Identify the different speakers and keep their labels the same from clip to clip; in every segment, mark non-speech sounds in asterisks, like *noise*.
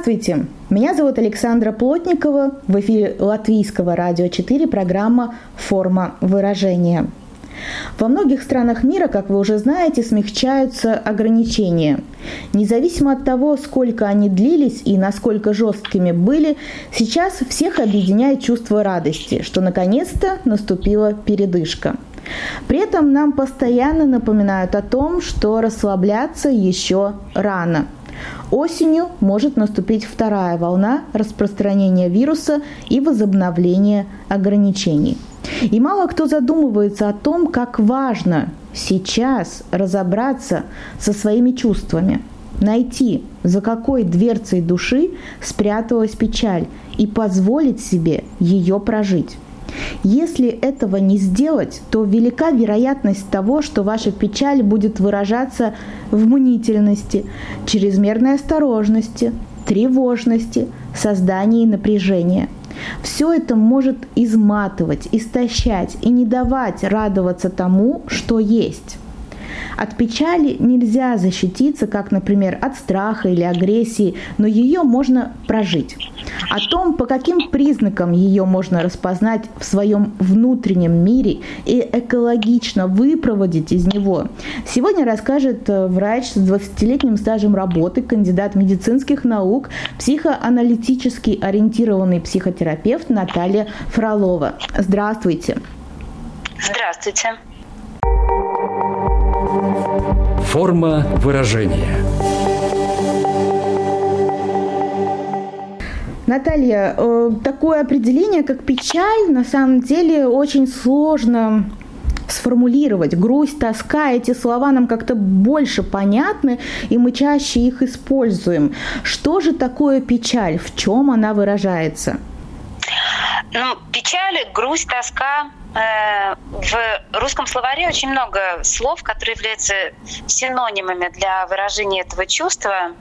Speaker 1: Здравствуйте! Меня зовут Александра Плотникова. В эфире Латвийского радио 4 программа «Форма выражения». Во многих странах мира, как вы уже знаете, смягчаются ограничения. Независимо от того, сколько они длились и насколько жесткими были, сейчас всех объединяет чувство радости, что наконец-то наступила передышка. При этом нам постоянно напоминают о том, что расслабляться еще рано – Осенью может наступить вторая волна распространения вируса и возобновления ограничений. И мало кто задумывается о том, как важно сейчас разобраться со своими чувствами, найти, за какой дверцей души спряталась печаль и позволить себе ее прожить. Если этого не сделать, то велика вероятность того, что ваша печаль будет выражаться в мнительности, чрезмерной осторожности, тревожности, создании напряжения. Все это может изматывать, истощать и не давать радоваться тому, что есть. От печали нельзя защититься, как, например, от страха или агрессии, но ее можно прожить. О том, по каким признакам ее можно распознать в своем внутреннем мире и экологично выпроводить из него, сегодня расскажет э, врач с 20-летним стажем работы, кандидат медицинских наук, психоаналитически ориентированный психотерапевт Наталья Фролова. Здравствуйте.
Speaker 2: Здравствуйте.
Speaker 3: Форма выражения.
Speaker 1: Наталья, э, такое определение, как печаль, на самом деле очень сложно сформулировать. Грусть, тоска, эти слова нам как-то больше понятны, и мы чаще их используем. Что же такое печаль? В чем она выражается?
Speaker 2: Ну, печаль, грусть, тоска. Э, в русском словаре очень много слов, которые являются синонимами для выражения этого чувства.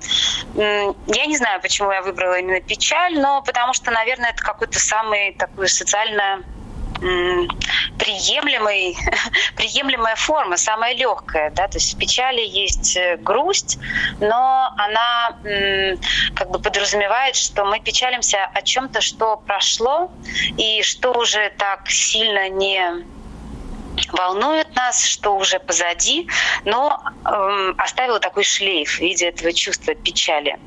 Speaker 2: Я не знаю, почему я выбрала именно печаль, но потому что, наверное, это какой-то самый такой социально приемлемый, *laughs* приемлемая форма, самая легкая. Да? То есть в печали есть э, грусть, но она как бы подразумевает, что мы печалимся о чем-то, что прошло и что уже так сильно не волнует нас, что уже позади, но э, оставила такой шлейф в виде этого чувства печали.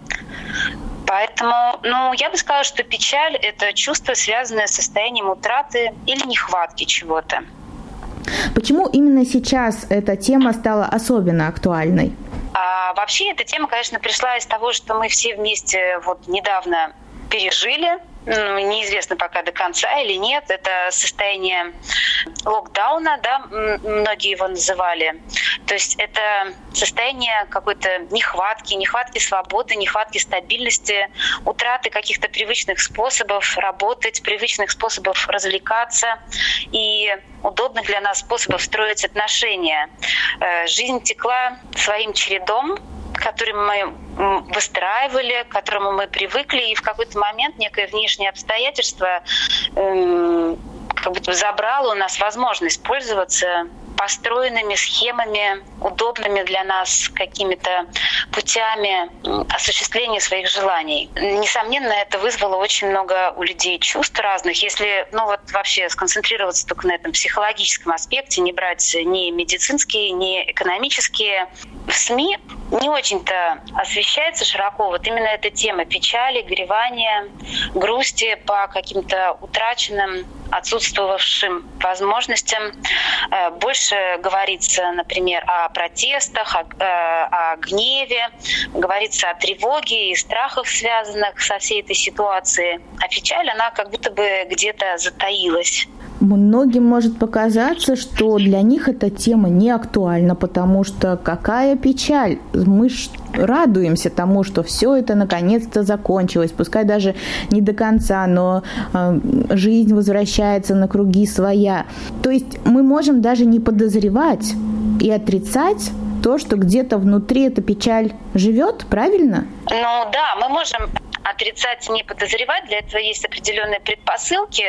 Speaker 2: Поэтому, ну, я бы сказала, что печаль — это чувство, связанное с состоянием утраты или нехватки чего-то.
Speaker 1: Почему именно сейчас эта тема стала особенно актуальной?
Speaker 2: А, вообще эта тема, конечно, пришла из того, что мы все вместе вот недавно пережили ну, неизвестно пока до конца или нет, это состояние локдауна, да, многие его называли. То есть это состояние какой-то нехватки, нехватки свободы, нехватки стабильности, утраты каких-то привычных способов работать, привычных способов развлекаться и удобных для нас способов строить отношения. Э, жизнь текла своим чередом, который мы выстраивали, к которому мы привыкли, и в какой-то момент некое внешнее обстоятельство эм, как будто забрало у нас возможность пользоваться построенными схемами, удобными для нас какими-то путями осуществления своих желаний. Несомненно, это вызвало очень много у людей чувств разных. Если, ну вот вообще сконцентрироваться только на этом психологическом аспекте, не брать ни медицинские, ни экономические, в СМИ не очень-то освещается широко вот именно эта тема печали, горевания, грусти по каким-то утраченным, отсутствовавшим возможностям. Э, больше говорится, например, о протестах, о, э, о гневе, говорится о тревоге и страхах, связанных со всей этой ситуацией. А печаль, она как будто бы где-то затаилась.
Speaker 1: Многим может показаться, что для них эта тема не актуальна, потому что какая печаль, мы радуемся тому, что все это наконец-то закончилось, пускай даже не до конца, но э, жизнь возвращается на круги своя. То есть мы можем даже не подозревать и отрицать то, что где-то внутри эта печаль живет, правильно?
Speaker 2: Ну да, мы можем отрицать, не подозревать. Для этого есть определенные предпосылки.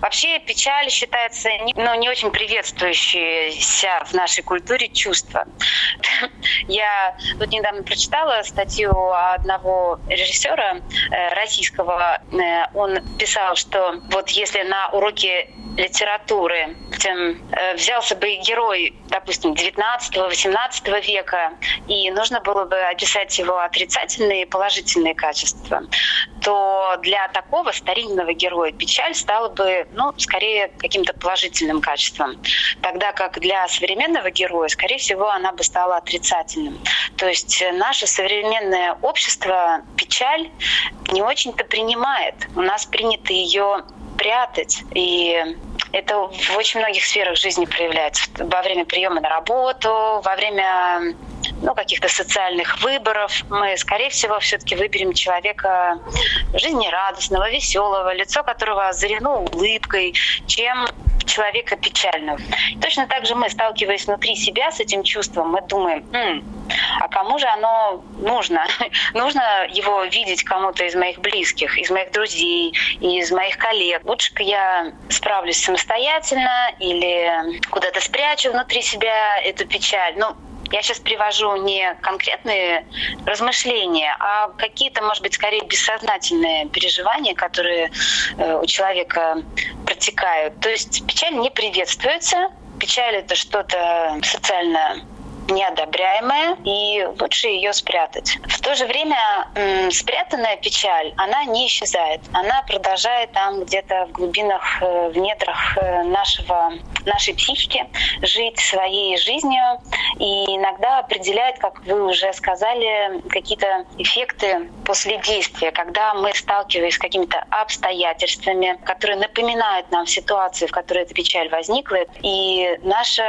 Speaker 2: Вообще печаль считается не, ну, не очень приветствующейся в нашей культуре чувство. *laughs* Я тут недавно прочитала статью одного режиссера э, российского. Э, он писал, что вот если на уроке литературы тем, э, взялся бы герой, допустим, 19-18 века, и нужно было бы описать его отрицательные и положительные качества, то для такого старинного героя печаль стала бы, ну, скорее каким-то положительным качеством. Тогда как для современного героя, скорее всего, она бы стала отрицательным. То есть наше современное общество печаль не очень-то принимает. У нас принято ее прятать. И это в очень многих сферах жизни проявляется. Во время приема на работу, во время ну, каких-то социальных выборов. Мы, скорее всего, все-таки выберем человека жизнерадостного, веселого, лицо которого озарено улыбкой, чем человека печального. Точно так же мы, сталкиваясь внутри себя с этим чувством, мы думаем, М, а кому же оно нужно? *laughs* нужно его видеть кому-то из моих близких, из моих друзей, из моих коллег. Лучше-ка я справлюсь самостоятельно или куда-то спрячу внутри себя эту печаль. Ну, я сейчас привожу не конкретные размышления, а какие-то, может быть, скорее бессознательные переживания, которые э, у человека протекают. То есть печаль не приветствуется. Печаль это что-то социально неодобряемая, и лучше ее спрятать. В то же время спрятанная печаль, она не исчезает. Она продолжает там где-то в глубинах, э, в недрах э, нашего, нашей психики жить своей жизнью и иногда определяет, как вы уже сказали, какие-то эффекты после действия, когда мы сталкиваемся с какими-то обстоятельствами, которые напоминают нам ситуацию, в которой эта печаль возникла, и наше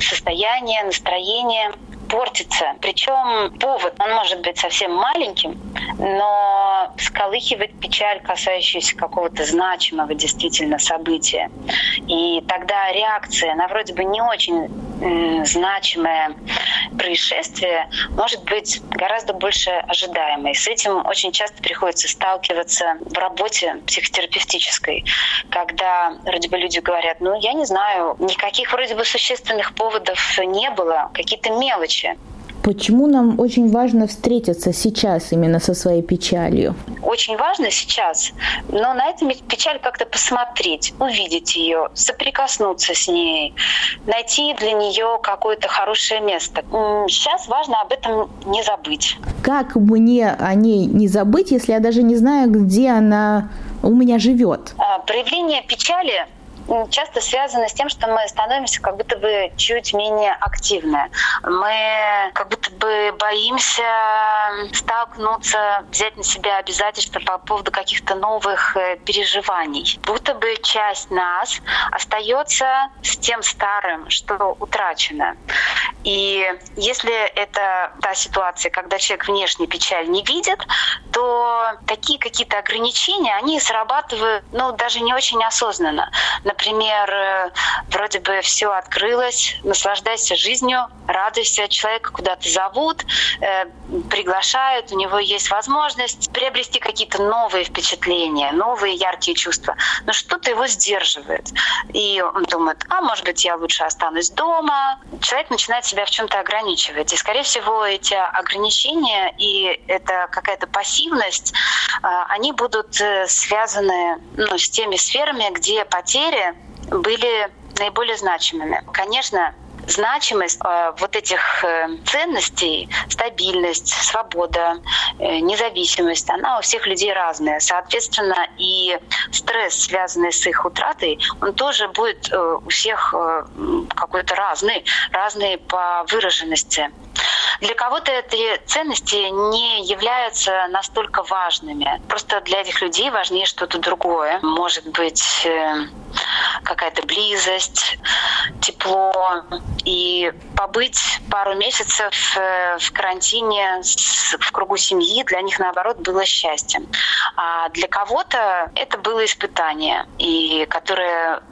Speaker 2: состояние, настроение портится. Причем повод, он может быть совсем маленьким, но сколыхивает печаль, касающуюся какого-то значимого действительно события. И тогда реакция на вроде бы не очень значимое происшествие может быть гораздо больше ожидаемой. С этим очень часто приходится сталкиваться в работе психотерапевтической, когда вроде бы люди говорят, ну, я не знаю, никаких вроде бы существенных поводов не было, какие-то мелочи.
Speaker 1: Почему нам очень важно встретиться сейчас именно со своей печалью?
Speaker 2: Очень важно сейчас, но на эту печаль как-то посмотреть, увидеть ее, соприкоснуться с ней, найти для нее какое-то хорошее место. Сейчас важно об этом не забыть.
Speaker 1: Как мне о ней не забыть, если я даже не знаю, где она у меня живет?
Speaker 2: А, проявление печали часто связано с тем, что мы становимся как будто бы чуть менее активны. Мы как будто бы боимся столкнуться, взять на себя обязательства по поводу каких-то новых э, переживаний. Будто бы часть нас остается с тем старым, что утрачено. И если это та ситуация, когда человек внешне печаль не видит, то такие какие-то ограничения, они срабатывают, ну, даже не очень осознанно. Например, э, вроде бы все открылось, наслаждайся жизнью, радуйся, человека куда-то зовут, э, приглашают, у него есть возможность приобрести какие-то новые впечатления, новые яркие чувства. Но что-то его сдерживает. И он думает, а может быть, я лучше останусь дома. Человек начинает себя в чем-то ограничивать. И, скорее всего, эти ограничения и это какая-то пассивность, а, они будут э, связаны ну, с теми сферами, где потери были наиболее значимыми. Конечно, значимость э, вот этих э, ценностей, стабильность, свобода, э, независимость, она у всех людей разная. Соответственно, и стресс, связанный с их утратой, он тоже будет э, у всех э, какой-то разный, разный по выраженности. Для кого-то эти ценности не являются настолько важными. Просто для этих людей важнее что-то другое. Может быть, э, какая-то близость, тепло. И побыть пару месяцев э, в карантине в кругу семьи для них, наоборот, было счастьем. А для кого-то это было испытание, и которое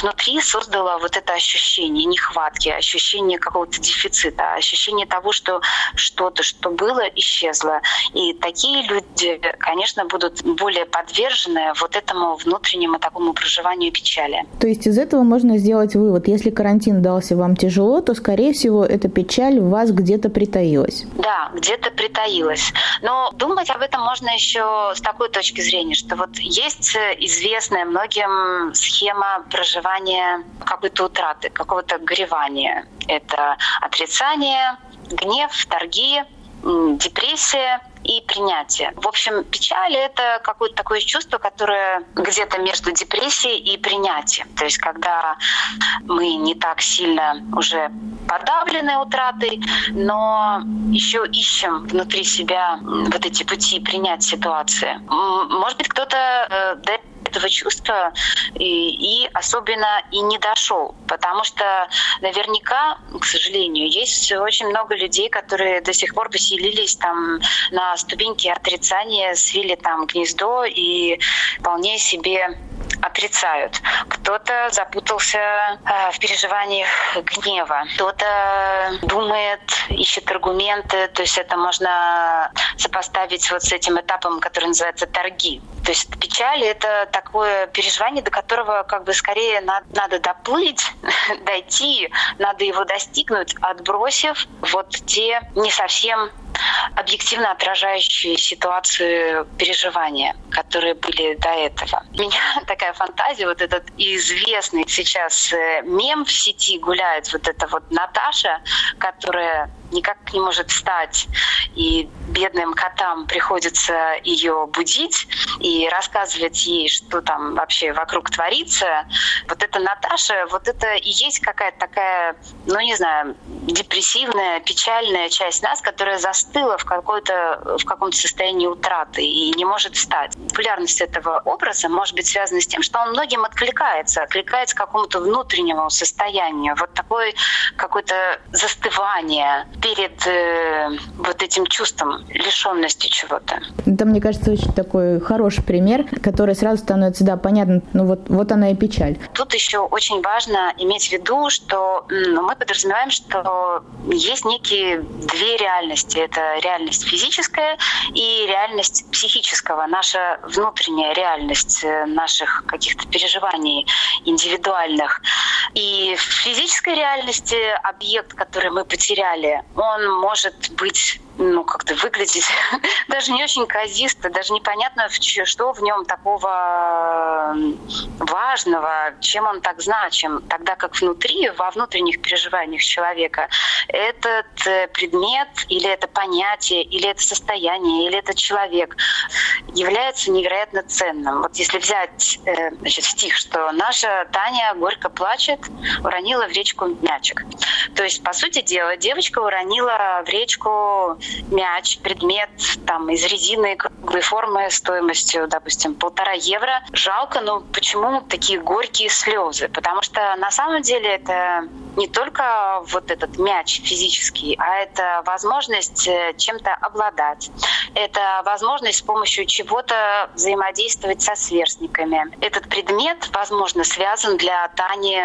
Speaker 2: внутри создало вот это ощущение нехватки, ощущение какого-то дефицита, ощущение того, что что-то, что было, исчезло. И такие люди, конечно, будут более подвержены вот этому внутреннему такому проживанию печали.
Speaker 1: То есть из этого можно сделать вывод, если карантин дался вам тяжело, то, скорее всего, эта печаль в вас где-то притаилась.
Speaker 2: Да, где-то притаилась. Но думать об этом можно еще с такой точки зрения, что вот есть известная многим схема проживания какой-то утраты, какого-то горевания. Это отрицание, гнев, торги, депрессия и принятие. В общем, печаль — это какое-то такое чувство, которое где-то между депрессией и принятием. То есть когда мы не так сильно уже подавлены утратой, но еще ищем внутри себя вот эти пути принять ситуации. Может быть, кто-то э, до этого чувства и, и особенно и не дошел, потому что наверняка, к сожалению, есть очень много людей, которые до сих пор поселились там на ступеньке отрицания, свили там гнездо и вполне себе отрицают. Кто-то запутался э, в переживаниях гнева, кто-то думает, ищет аргументы, то есть это можно сопоставить вот с этим этапом, который называется торги. То есть печаль — это такое переживание, до которого как бы скорее надо, надо доплыть, *laughs* дойти, надо его достигнуть, отбросив вот те не совсем объективно отражающие ситуацию переживания, которые были до этого. У меня *laughs* такая фантазия, вот этот известный сейчас э, мем в сети гуляет, вот эта вот Наташа, которая никак не может встать, и бедным котам приходится ее будить и рассказывать ей, что там вообще вокруг творится. Вот это Наташа, вот это и есть какая-то такая, ну не знаю, депрессивная, печальная часть нас, которая застыла в, какой-то, в каком-то состоянии утраты и не может встать. Популярность этого образа может быть связана с тем, что он многим откликается, откликается какому-то внутреннему состоянию, вот такое какое-то застывание, перед э, вот этим чувством лишенности чего-то.
Speaker 1: Это, мне кажется, очень такой хороший пример, который сразу становится, да, понятно, ну вот, вот она и печаль.
Speaker 2: Тут еще очень важно иметь в виду, что ну, мы подразумеваем, что есть некие две реальности. Это реальность физическая и реальность психического, наша внутренняя реальность э, наших каких-то переживаний индивидуальных. И в физической реальности объект, который мы потеряли, он может быть ну, как-то выглядеть *laughs* даже не очень казисто, даже непонятно, что в нем такого важного, чем он так значим, тогда как внутри, во внутренних переживаниях человека, этот э, предмет или это понятие, или это состояние, или этот человек является невероятно ценным. Вот если взять э, значит, стих, что наша Таня горько плачет, уронила в речку мячик. То есть, по сути дела, девочка уронила в речку мяч, предмет там из резины круглой формы стоимостью, допустим, полтора евро. Жалко, но почему такие горькие слезы? Потому что на самом деле это не только вот этот мяч физический, а это возможность э, чем-то обладать. Это возможность с помощью чего-то взаимодействовать со сверстниками. Этот предмет, возможно, связан для Тани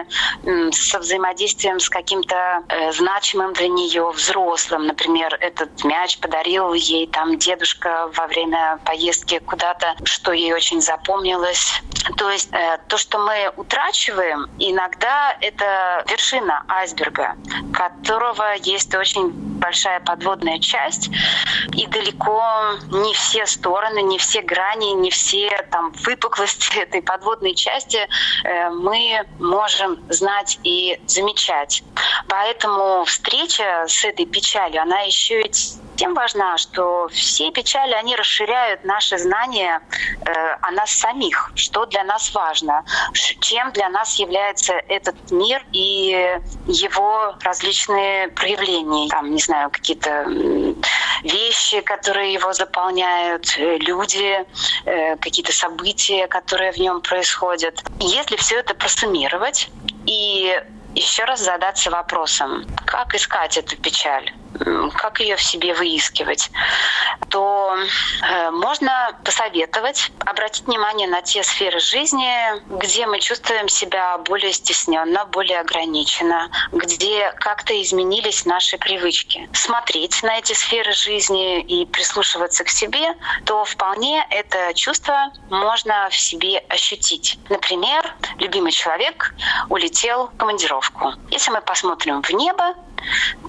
Speaker 2: со взаимодействием с каким-то э, значимым для нее взрослым. Например, этот мяч подарил ей там дедушка во время поездки куда-то, что ей очень запомнилось. То есть э, то, что мы утрачиваем, иногда это вершина айсберга, которого есть очень большая подводная часть, и далеко не все стороны, не все грани, не все там выпуклости *laughs* этой подводной части э, мы можем знать и замечать. Поэтому встреча с этой печалью, она еще и тем важна, что все печали, они расширяют наши знания э, о нас самих, что для нас важно, чем для нас является этот мир и его различные проявления. Там, не знаю, какие-то вещи, которые его заполняют, э, люди, э, какие-то события, которые в нем происходят. Если все это просуммировать и еще раз задаться вопросом, как искать эту печаль? Как ее в себе выискивать, то э, можно посоветовать обратить внимание на те сферы жизни, где мы чувствуем себя более стесненно, более ограниченно, где как-то изменились наши привычки. Смотреть на эти сферы жизни и прислушиваться к себе, то вполне это чувство можно в себе ощутить. Например, любимый человек улетел в командировку. Если мы посмотрим в небо,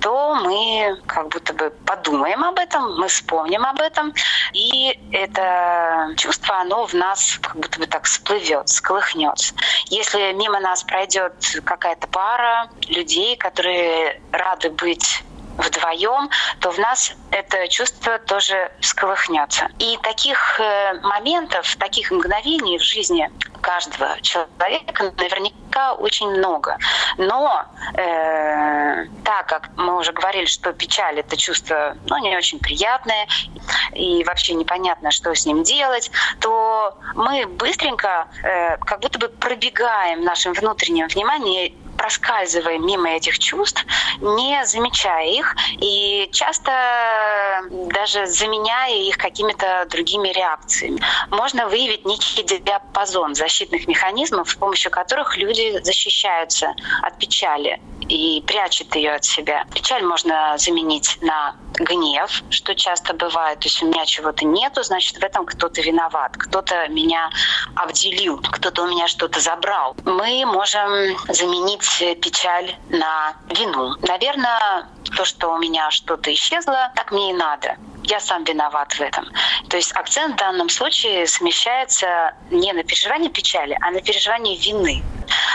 Speaker 2: то мы как будто бы подумаем об этом, мы вспомним об этом, и это чувство, оно в нас как будто бы так всплывет, сколыхнется. Если мимо нас пройдет какая-то пара людей, которые рады быть вдвоем, то в нас это чувство тоже всколыхнется. И таких э, моментов, таких мгновений в жизни каждого человека наверняка очень много. Но э, так как мы уже говорили, что печаль это чувство ну, не очень приятное и вообще непонятно, что с ним делать, то мы быстренько э, как будто бы пробегаем нашим внутренним вниманием проскальзываем мимо этих чувств, не замечая их и часто даже заменяя их какими-то другими реакциями. Можно выявить некий диапазон защитных механизмов, с помощью которых люди защищаются от печали и прячут ее от себя. Печаль можно заменить на гнев, что часто бывает. То есть у меня чего-то нету, значит, в этом кто-то виноват, кто-то меня обделил, кто-то у меня что-то забрал. Мы можем заменить печаль на вину. Наверное, то, что у меня что-то исчезло, так мне и надо я сам виноват в этом. То есть акцент в данном случае смещается не на переживание печали, а на переживание вины.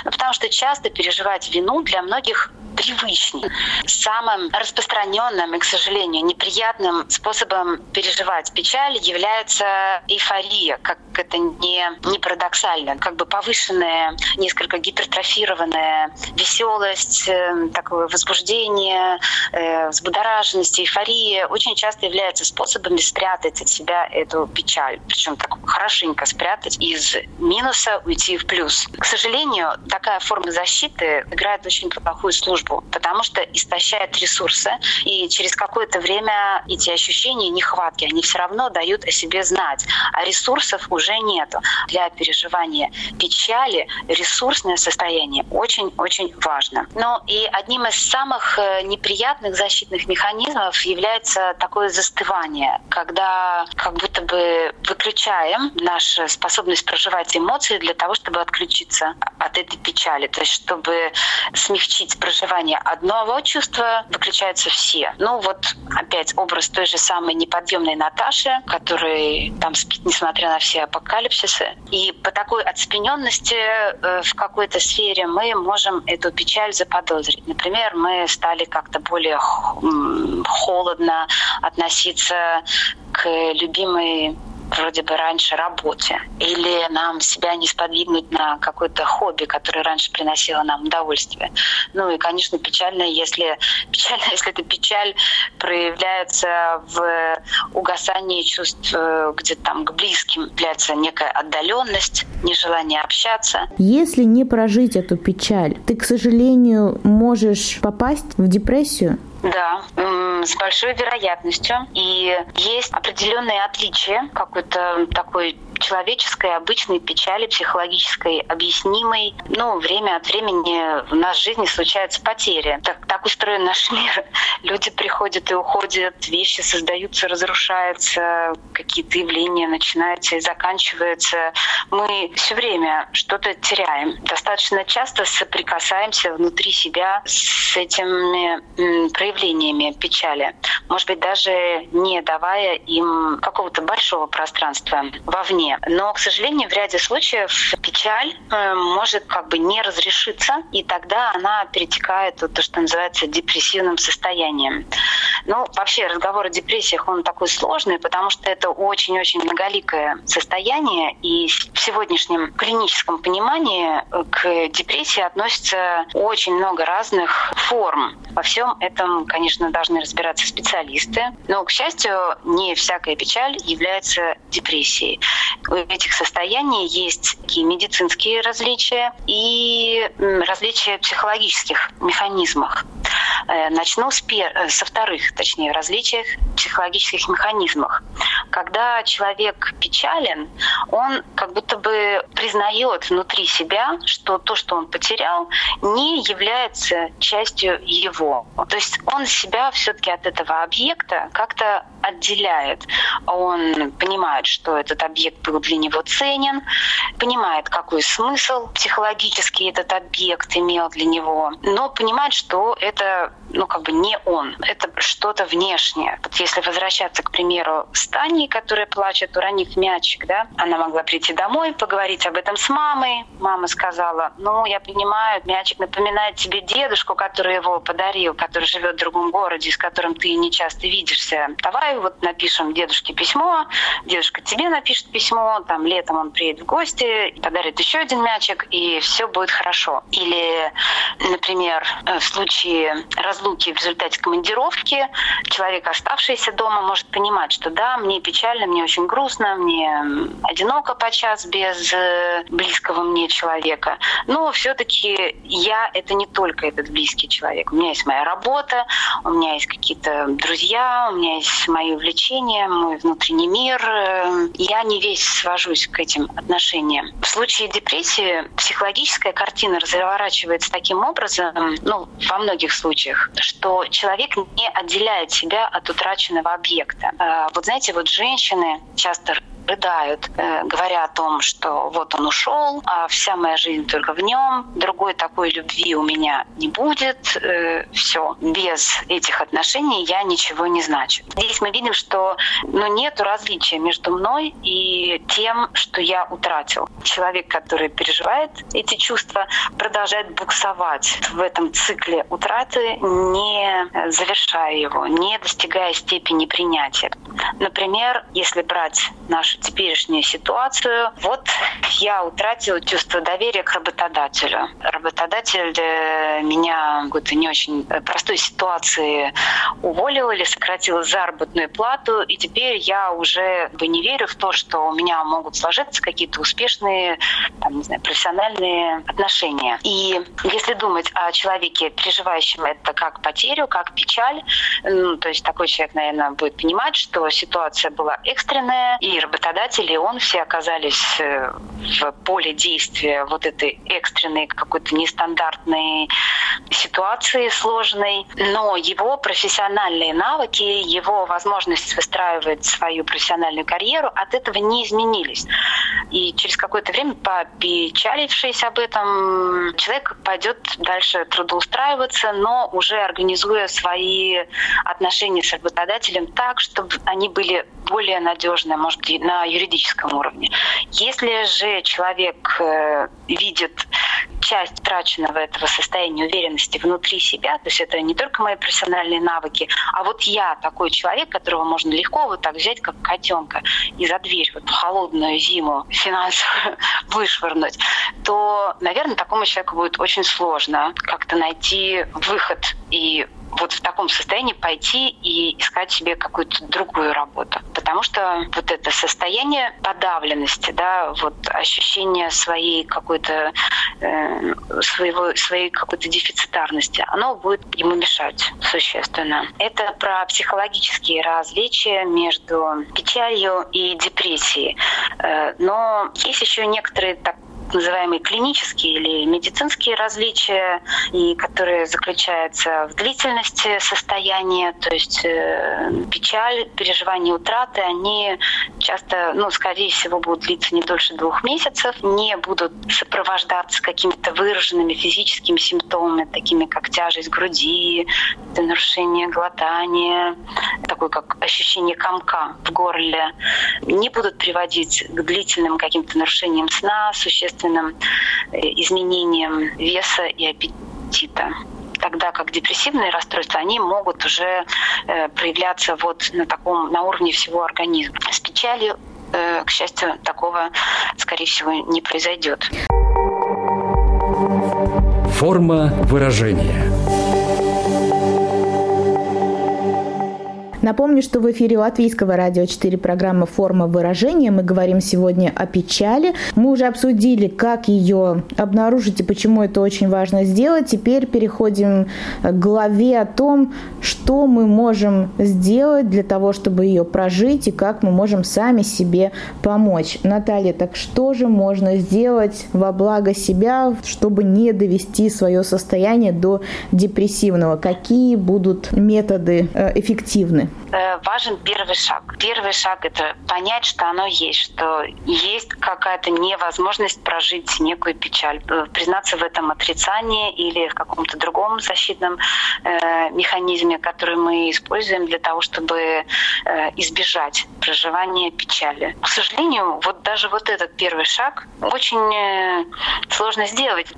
Speaker 2: Потому что часто переживать вину для многих привычнее. Самым распространенным и, к сожалению, неприятным способом переживать печаль является эйфория, как это не, не парадоксально, как бы повышенная, несколько гипертрофированная веселость, э, такое возбуждение, э, взбудораженность, эйфория очень часто являются способами спрятать от себя эту печаль. Причем так хорошенько спрятать из минуса уйти в плюс. К сожалению, такая форма защиты играет очень плохую службу потому что истощает ресурсы, и через какое-то время эти ощущения нехватки, они все равно дают о себе знать, а ресурсов уже нету. Для переживания печали ресурсное состояние очень-очень важно. Ну и одним из самых э, неприятных защитных механизмов является такое застывание, когда как будто бы выключаем нашу способность проживать эмоции для того, чтобы отключиться от этой печали, то есть чтобы смягчить проживание одного чувства выключаются все. Ну вот опять образ той же самой неподъемной Наташи, который там спит, несмотря на все апокалипсисы. И по такой отспененности э, в какой-то сфере мы можем эту печаль заподозрить. Например, мы стали как-то более холодно относиться к любимой вроде бы раньше работе, или нам себя не сподвигнуть на какое-то хобби, которое раньше приносило нам удовольствие. Ну и, конечно, печально, если *laughs* печально, если эта печаль проявляется в угасании чувств э, где-то там к близким, является некая отдаленность, нежелание общаться.
Speaker 1: Если не прожить эту печаль, ты, к сожалению, можешь попасть в депрессию?
Speaker 2: Да, с большой вероятностью. И есть определенные отличия, какой-то такой человеческой, обычной печали, психологической, объяснимой. Ну, время от времени в нашей жизни случаются потери. Так, так устроен наш *laughs* мир. Люди приходят и уходят, вещи создаются, разрушаются, какие-то явления начинаются и заканчиваются. Мы все время что-то теряем. Достаточно часто соприкасаемся внутри себя с этими проявлениями печали. Может быть, даже не давая им какого-то большого пространства вовне. Но, к сожалению, в ряде случаев печаль э, может как бы не разрешиться, и тогда она перетекает в то, что называется депрессивным состоянием. Ну, вообще разговор о депрессиях, он такой сложный, потому что это очень-очень многоликое состояние, и в сегодняшнем клиническом понимании к депрессии относится очень много разных форм. Во всем этом, конечно, должны разбираться разбираться специалисты. Но, к счастью, не всякая печаль является депрессией. У этих состояний есть такие медицинские различия и различия психологических механизмах. Э, начну с пер... Э, со вторых, точнее, различиях психологических механизмах. Когда человек печален, он как будто бы признает внутри себя, что то, что он потерял, не является частью его. То есть он себя все-таки от этого объекта как-то отделяет. Он понимает, что этот объект был для него ценен, понимает, какой смысл психологический этот объект имел для него, но понимает, что это ну, как бы не он, это что-то внешнее. Вот если возвращаться, к примеру, с Таней, которая плачет, уронив мячик, да, она могла прийти домой, поговорить об этом с мамой. Мама сказала, ну, я понимаю, мячик напоминает тебе дедушку, который его подарил, который живет в другом городе, с которым ты не часто видишься. Давай вот напишем дедушке письмо, дедушка тебе напишет письмо, там летом он приедет в гости, подарит еще один мячик, и все будет хорошо. Или, например, в случае разлуки в результате командировки, человек, оставшийся дома, может понимать, что да, мне печально, мне очень грустно, мне одиноко подчас без э, близкого мне человека. Но все-таки я — это не только этот близкий человек. У меня есть моя работа, у меня есть какие-то друзья, у меня есть мои увлечения, мой внутренний мир. Я не весь свожусь к этим отношениям. В случае депрессии психологическая картина разворачивается таким образом, ну, во многих случаях, что человек не отделяет себя от утраченного объекта. Э, вот знаете, вот женщины часто рыдают, э, говоря о том, что вот он ушел, а вся моя жизнь только в нем, другой такой любви у меня не будет, э, все, без этих отношений я ничего не значу. Здесь мы видим, что ну, нет различия между мной и тем, что я утратил. Человек, который переживает эти чувства, продолжает буксовать в этом цикле утраты, не завершая его, не достигая степени принятия. Например, если брать нашу теперешнюю ситуацию. Вот я утратила чувство доверия к работодателю. Работодатель э, меня в какой-то не очень простой ситуации уволил или сократил заработную плату, и теперь я уже бы не верю в то, что у меня могут сложиться какие-то успешные, там, не знаю, профессиональные отношения. И если думать о человеке, переживающем это как потерю, как печаль, ну, то есть такой человек, наверное, будет понимать, что ситуация была экстренная, и работодатели, он все оказались э, в поле действия вот этой экстренной какой-то нестандартной ситуации сложной, но его профессиональные навыки, его возможность выстраивать свою профессиональную карьеру от этого не изменились. И через какое-то время, попечалившись об этом, человек пойдет дальше трудоустраиваться, но уже организуя свои отношения с работодателем так, чтобы они были более надежные, может быть, на юридическом уровне. Если же человек э, видит часть траченного этого состояния уверенности внутри себя, то есть это не только мои профессиональные навыки, а вот я такой человек, которого можно легко вот так взять, как котенка, и за дверь вот в холодную зиму финансово *laughs* вышвырнуть, то, наверное, такому человеку будет очень сложно как-то найти выход и вот в таком состоянии пойти и искать себе какую-то другую работу. Потому что вот это состояние подавленности, да, вот ощущение своей какой-то э, своего, своей какой-то дефицитарности, оно будет ему мешать существенно. Это про психологические различия между печалью и депрессией. Э, но есть еще некоторые так называемые клинические или медицинские различия, и которые заключаются в длительности состояния, то есть э, печаль, переживание утраты, они часто, ну, скорее всего, будут длиться не дольше двух месяцев, не будут сопровождаться какими-то выраженными физическими симптомами, такими как тяжесть груди, нарушение глотания, такое как ощущение комка в горле, не будут приводить к длительным каким-то нарушениям сна, существенно существенным э, изменением веса и аппетита тогда как депрессивные расстройства, они могут уже э, проявляться вот на таком, на уровне всего организма. С печалью, э, к счастью, такого, скорее всего, не произойдет.
Speaker 3: Форма выражения.
Speaker 1: Напомню, что в эфире Латвийского радио 4 программы «Форма выражения». Мы говорим сегодня о печали. Мы уже обсудили, как ее обнаружить и почему это очень важно сделать. Теперь переходим к главе о том, что мы можем сделать для того, чтобы ее прожить и как мы можем сами себе помочь. Наталья, так что же можно сделать во благо себя, чтобы не довести свое состояние до депрессивного? Какие будут методы э, эффективны?
Speaker 2: Э, важен первый шаг. Первый шаг — это понять, что оно есть, что есть какая-то невозможность прожить некую печаль, э, признаться в этом отрицании или в каком-то другом защитном э, механизме, который мы используем для того, чтобы э, избежать проживания печали. К сожалению, вот даже вот этот первый шаг очень э, сложно сделать,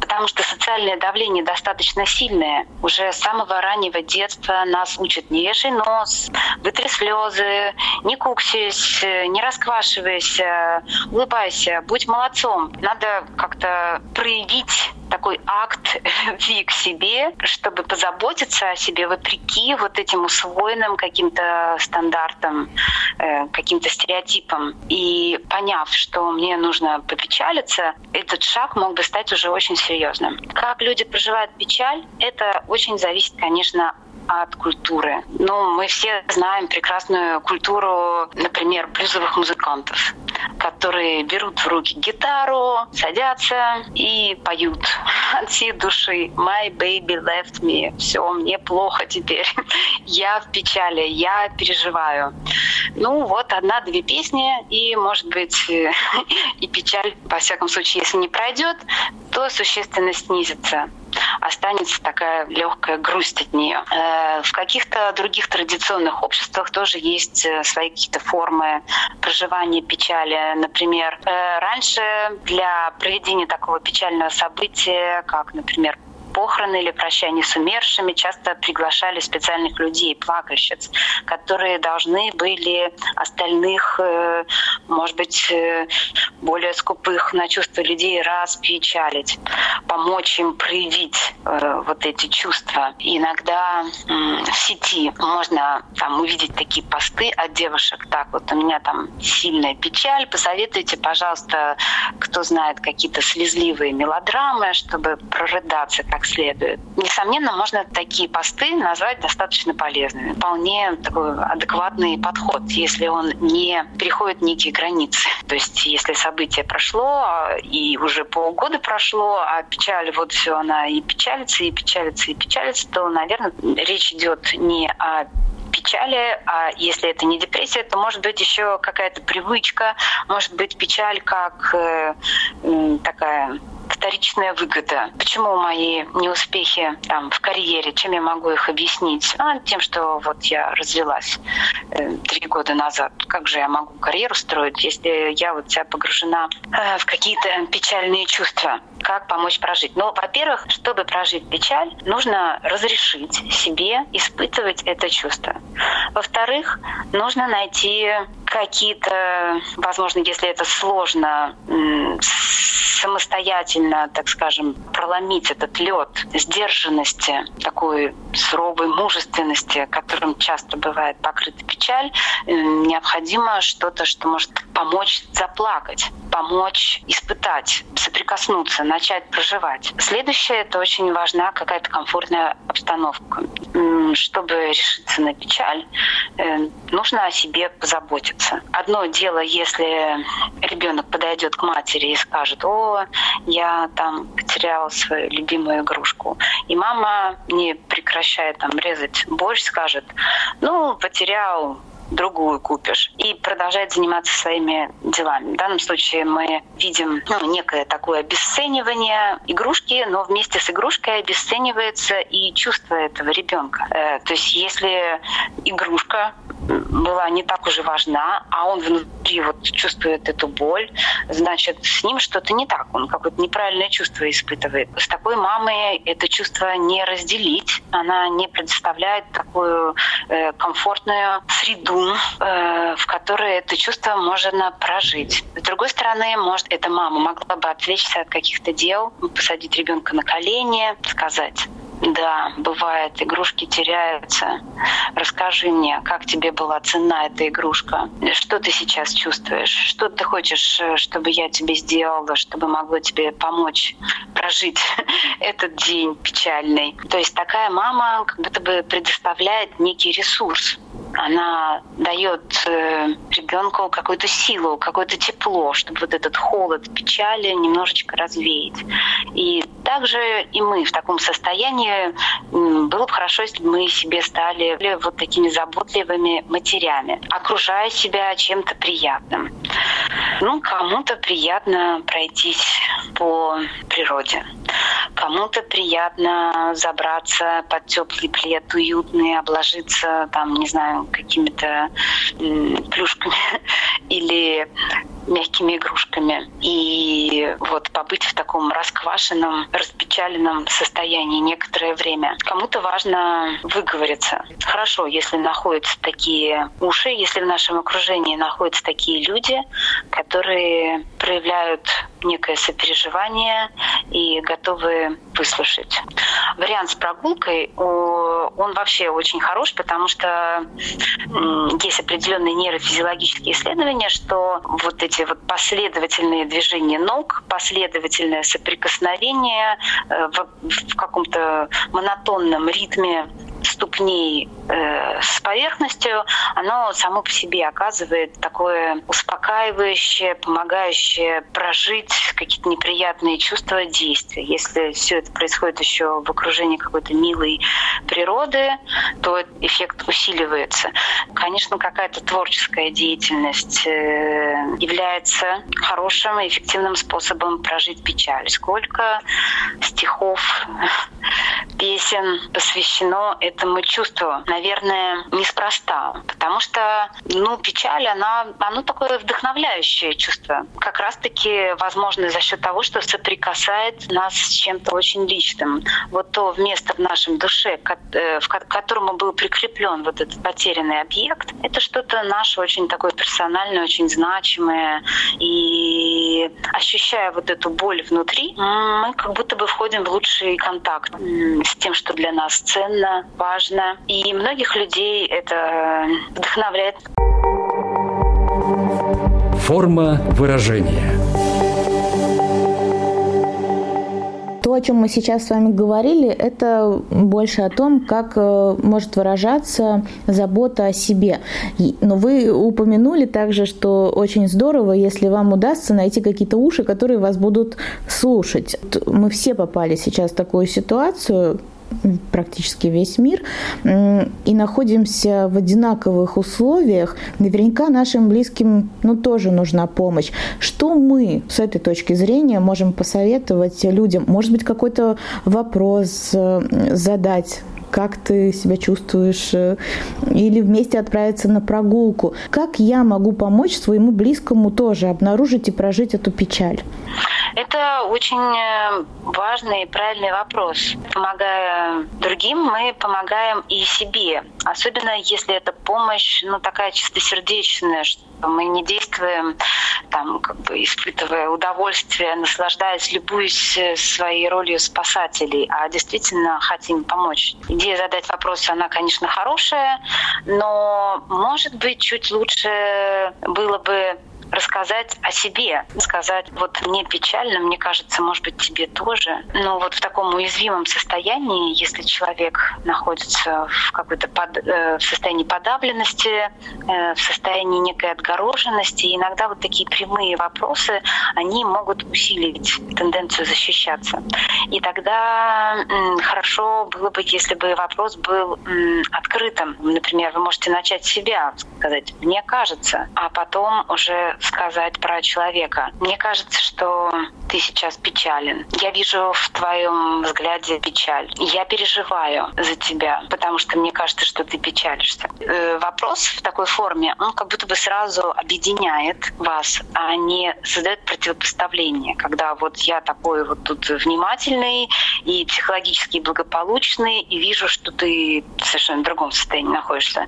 Speaker 2: потому что социальное давление достаточно сильное. Уже с самого раннего детства нас учат не вешай нос, нос, вытри слезы, не куксись, не расквашивайся, улыбайся, будь молодцом. Надо как-то проявить такой акт *laughs* любви к себе, чтобы позаботиться о себе вопреки вот этим усвоенным каким-то стандартам, э, каким-то стереотипам. И поняв, что мне нужно попечалиться, этот шаг мог бы стать уже очень серьезным. Как люди проживают печаль, это очень зависит, конечно, от культуры. Ну, мы все знаем прекрасную культуру, например, блюзовых музыкантов, которые берут в руки гитару, садятся и поют *laughs* от всей души. My baby left me. Все, мне плохо теперь. *laughs* я в печали, я переживаю. Ну, вот одна-две песни, и, может быть, *laughs* и печаль, во всяком случае, если не пройдет, то существенно снизится останется такая легкая грусть от нее. Э, в каких-то других традиционных обществах тоже есть э, свои какие-то формы проживания печали. Например, э, раньше для проведения такого печального события, как, например, похороны или прощание с умершими часто приглашали специальных людей, плакальщиц, которые должны были остальных, э, может быть, э, более скупых на чувства людей распечалить, помочь им проявить э, вот эти чувства. иногда в сети можно там увидеть такие посты от девушек. Так, вот у меня там сильная печаль, посоветуйте, пожалуйста, кто знает какие-то слезливые мелодрамы, чтобы прорыдаться как следует. Несомненно, можно такие посты назвать достаточно полезными. Вполне такой адекватный подход, если он не переходит некие границы. То есть, если событие прошло, и уже полгода прошло, а печаль, вот все, она и печалится, и печалится, и печалится, то, наверное, речь идет не о печали, а если это не депрессия, то может быть еще какая-то привычка, может быть печаль как э, такая вторичная выгода. Почему мои неуспехи там, в карьере, чем я могу их объяснить? А, тем, что вот я развелась э, три года назад. Как же я могу карьеру строить, если я вот вся погружена э, в какие-то печальные чувства? Как помочь прожить? Ну, во-первых, чтобы прожить печаль, нужно разрешить себе испытывать это чувство. Во-вторых, нужно найти какие-то, возможно, если это сложно, самостоятельно, так скажем, проломить этот лед сдержанности, такой суровой мужественности, которым часто бывает покрыта печаль, э, необходимо что-то, что может помочь заплакать, помочь испытать, соприкоснуться, начать проживать. Следующее, это очень важна какая-то комфортная обстановка. Чтобы решиться на печаль, э, нужно о себе позаботиться. Одно дело, если ребенок подойдет к матери и скажет, о, я там потерял свою любимую игрушку. И мама, не прекращая там резать борщ, скажет, ну, потерял другую купишь. И продолжает заниматься своими делами. В данном случае мы видим ну, некое такое обесценивание игрушки, но вместе с игрушкой обесценивается и чувство этого ребенка. Э, то есть если игрушка была не так уже важна, а он внутри вот чувствует эту боль, значит, с ним что-то не так, он какое-то неправильное чувство испытывает. С такой мамой это чувство не разделить, она не предоставляет такую э, комфортную среду, э, в которой это чувство можно прожить. С другой стороны, может, эта мама могла бы отвлечься от каких-то дел, посадить ребенка на колени, сказать, Да, бывает, игрушки теряются. Расскажи мне, как тебе была цена эта игрушка? Что ты сейчас чувствуешь? Что ты хочешь, э, чтобы я тебе сделала, чтобы могло тебе помочь прожить *laughs* этот день печальный? То есть такая мама как будто бы предоставляет некий ресурс она дает э, ребенку какую-то силу, какое-то тепло, чтобы вот этот холод печали немножечко развеять. И также и мы в таком состоянии было бы хорошо, если бы мы себе стали вот такими заботливыми матерями, окружая себя чем-то приятным. Ну, кому-то приятно пройтись по природе. Кому-то приятно забраться под теплый плед, уютный, обложиться там, не знаю, какими-то плюшками *laughs* или мягкими игрушками. И вот побыть в таком расквашенном, распечаленном состоянии некоторое время. Кому-то важно выговориться. Хорошо, если находятся такие уши, если в нашем окружении находятся такие люди, которые проявляют некое сопереживание и готовы выслушать. Вариант с прогулкой, он вообще очень хорош, потому что есть определенные нейрофизиологические исследования, что вот эти вот последовательные движения ног, последовательное соприкосновение э, в, в каком-то монотонном ритме ступней э, с поверхностью, оно само по себе оказывает такое успокаивающее, помогающее прожить какие-то неприятные чувства действия. Если все это происходит еще в окружении какой-то милой природы, то эффект усиливается. Конечно, какая-то творческая деятельность э, является хорошим и эффективным способом прожить печаль. Сколько стихов, *laughs* песен посвящено этому чувству. Наверное, неспроста, потому что ну, печаль, она, оно такое вдохновляющее чувство. Как раз-таки, возможно, за счет того, что соприкасает нас с чем-то очень личным. Вот то место в нашем душе, к э, которому был прикреплен вот этот потерянный объект, это что-то наше очень такое персональное, очень значимое. И ощущая вот эту боль внутри, мы как будто бы входим в лучший контакт с тем, что для нас ценно, важно. И многих людей это вдохновляет.
Speaker 3: Форма выражения.
Speaker 1: То, о чем мы сейчас с вами говорили, это больше о том, как э, может выражаться забота о себе. Но вы упомянули также, что очень здорово, если вам удастся найти какие-то уши, которые вас будут слушать. Мы все попали сейчас в такую ситуацию, практически весь мир, и находимся в одинаковых условиях, наверняка нашим близким ну, тоже нужна помощь. Что мы с этой точки зрения можем посоветовать людям? Может быть, какой-то вопрос э, задать как ты себя чувствуешь, э, или вместе отправиться на прогулку. Как я могу помочь своему близкому тоже обнаружить и прожить эту печаль?
Speaker 2: Это очень э, важный и правильный вопрос. Помогая другим, мы помогаем и себе. Особенно если эта помощь ну, такая чистосердечная, что мы не действуем, там, как бы испытывая удовольствие, наслаждаясь, любуясь э, своей ролью спасателей, а действительно хотим помочь. Идея задать вопросы, она, конечно, хорошая, но, может быть, чуть лучше было бы рассказать о себе, сказать, вот мне печально, мне кажется, может быть, тебе тоже. Но вот в таком уязвимом состоянии, если человек находится в какой-то под, э, в состоянии подавленности, э, в состоянии некой отгороженности, иногда вот такие прямые вопросы, они могут усилить тенденцию защищаться. И тогда м, хорошо было бы, если бы вопрос был м, открытым. Например, вы можете начать себя, сказать «мне кажется», а потом уже сказать про человека. Мне кажется, что ты сейчас печален. Я вижу в твоем взгляде печаль. Я переживаю за тебя, потому что мне кажется, что ты печалишься. Э, вопрос в такой форме, он как будто бы сразу объединяет вас, а не создает противопоставление, когда вот я такой вот тут внимательный и психологически благополучный, и вижу, что ты в совершенно другом состоянии находишься.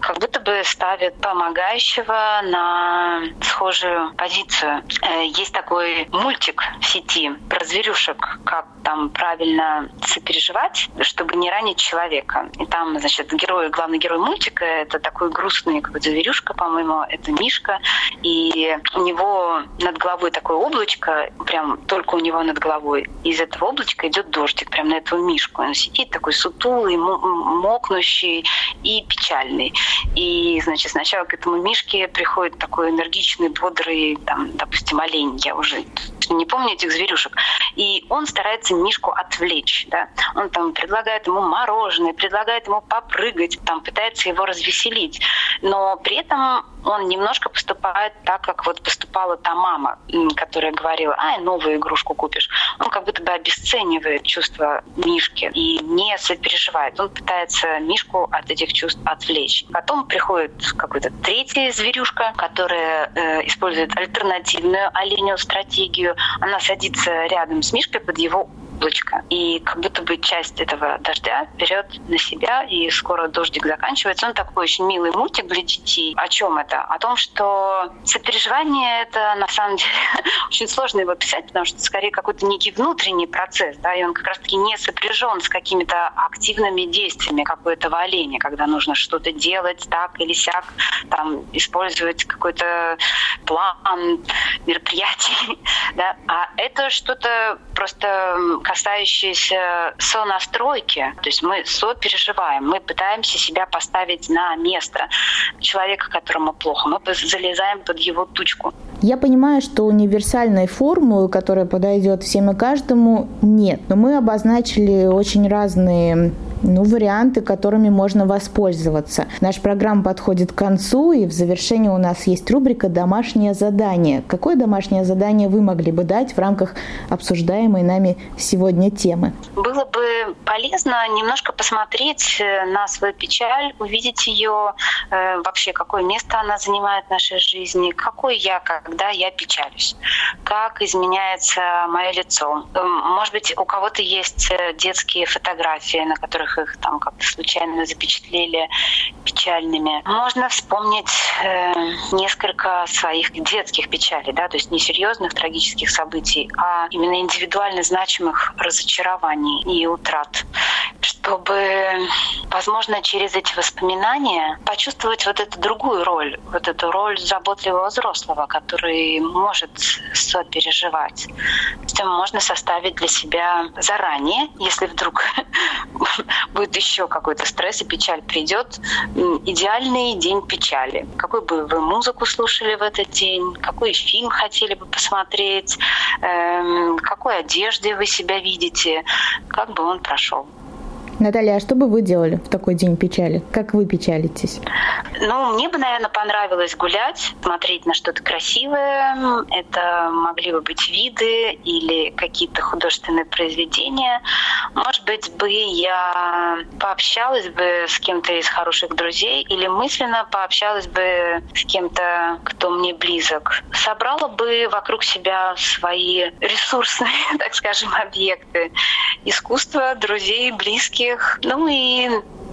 Speaker 2: Как будто бы ставит помогающего на схожую позицию. Э, есть такой мультик в сети про зверюшек, как там правильно сопереживать, чтобы не ранить человека. И там, значит, герой, главный герой мультика — это такой грустный какой-то зверюшка, по-моему, это Мишка, и у него над головой такое облачко, прям только у него над головой. Из этого облачка идет дождик, прям на этого Мишку. Он сидит такой сутулый, мокнущий и печальный. И, значит, сначала к этому Мишке приходит такой энергичный, бодрый, там, допустим, олень. Я уже не помню этих зверюшек. И он старается Мишку отвлечь. Да? Он там предлагает ему мороженое, предлагает ему попрыгать, там, пытается его развеселить. Но при этом он немножко поступает так, как вот поступала та мама, которая говорила, ай, новую игрушку купишь. Он как будто бы обесценивает чувства Мишки и не сопереживает. Он пытается Мишку от этих чувств отвлечь. Потом приходит какой-то третий зверюшка, которая э, использует альтернативную оленю стратегию. Она садится рядом с Мишкой под его облачко. И как будто бы часть этого дождя берет на себя, и скоро дождик заканчивается. Он такой очень милый мультик для детей. О чем это? О том, что сопереживание — это на самом деле *laughs* очень сложно его писать, потому что скорее какой-то некий внутренний процесс, да, и он как раз-таки не сопряжен с какими-то активными действиями, как у этого оленя, когда нужно что-то делать так или сяк, там, использовать какой-то план мероприятий, *laughs* да, а это что-то просто касающиеся сонастройки. То есть мы сопереживаем, мы пытаемся себя поставить на место человека, которому плохо. Мы залезаем под его тучку.
Speaker 1: Я понимаю, что универсальной формулы, которая подойдет всем и каждому, нет. Но мы обозначили очень разные ну, варианты, которыми можно воспользоваться. Наша программа подходит к концу, и в завершении у нас есть рубрика «Домашнее задание». Какое домашнее задание вы могли бы дать в рамках обсуждаемой нами сегодня темы?
Speaker 2: Было бы полезно немножко посмотреть э, на свою печаль, увидеть ее, э, вообще какое место она занимает в нашей жизни, какой я, когда я печалюсь, как изменяется мое лицо. Может быть, у кого-то есть э, детские фотографии, на которых их там как-то случайно запечатлели печальными. Можно вспомнить э, несколько своих детских печалей, да, то есть не серьезных трагических событий, а именно индивидуально значимых разочарований и утрат, чтобы, возможно, через эти воспоминания почувствовать вот эту другую роль, вот эту роль заботливого взрослого, который может сопереживать. То есть можно составить для себя заранее, если вдруг *laughs* будет еще какой-то стресс и печаль придет. Идеальный день печали. Какой бы вы музыку слушали в этот день, какой фильм хотели бы посмотреть, эм, какой одежде вы себя видите, как бы он прошел.
Speaker 1: Наталья, а что бы вы делали в такой день печали? Как вы печалитесь?
Speaker 2: Ну, мне бы, наверное, понравилось гулять, смотреть на что-то красивое. Это могли бы быть виды или какие-то художественные произведения. Может быть, бы я пообщалась бы с кем-то из хороших друзей или мысленно пообщалась бы с кем-то, кто мне близок. Собрала бы вокруг себя свои ресурсные, *laughs* так скажем, объекты. Искусство, друзей, близких, близких. Ну и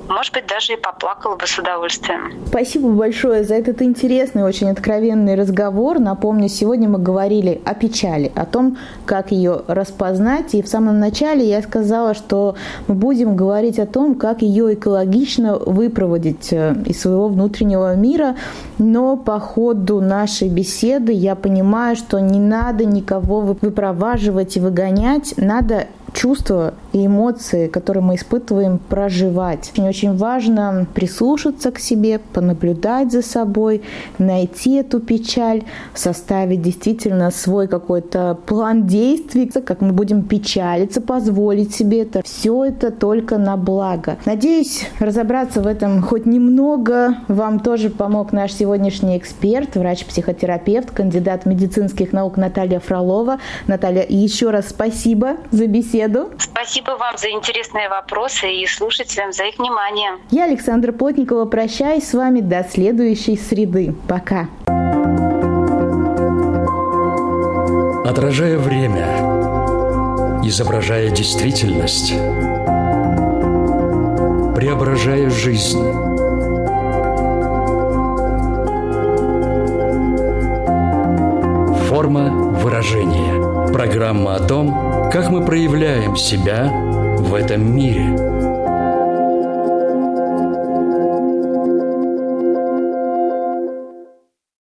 Speaker 2: может быть, даже и поплакала бы с удовольствием.
Speaker 1: Спасибо большое за этот интересный, очень откровенный разговор. Напомню, сегодня мы говорили о печали, о том, как ее распознать. И в самом начале я сказала, что мы будем говорить о том, как ее экологично выпроводить э, из своего внутреннего мира. Но по ходу нашей беседы я понимаю, что не надо никого выпроваживать и выгонять. Надо чувства и эмоции, которые мы испытываем, проживать. Очень-очень важно прислушаться к себе, понаблюдать за собой, найти эту печаль, составить действительно свой какой-то план действий, как мы будем печалиться, позволить себе это. Все это только на благо. Надеюсь, разобраться в этом хоть немного вам тоже помог наш сегодняшний эксперт, врач-психотерапевт, кандидат медицинских наук Наталья Фролова. Наталья, еще раз спасибо за беседу беседу.
Speaker 2: Спасибо вам за интересные вопросы и слушателям за их внимание.
Speaker 1: Я, Александра Плотникова, прощаюсь с вами до следующей среды. Пока.
Speaker 3: Отражая время, изображая действительность, преображая жизнь. Форма выражения. Программа о том, как мы проявляем себя в этом мире –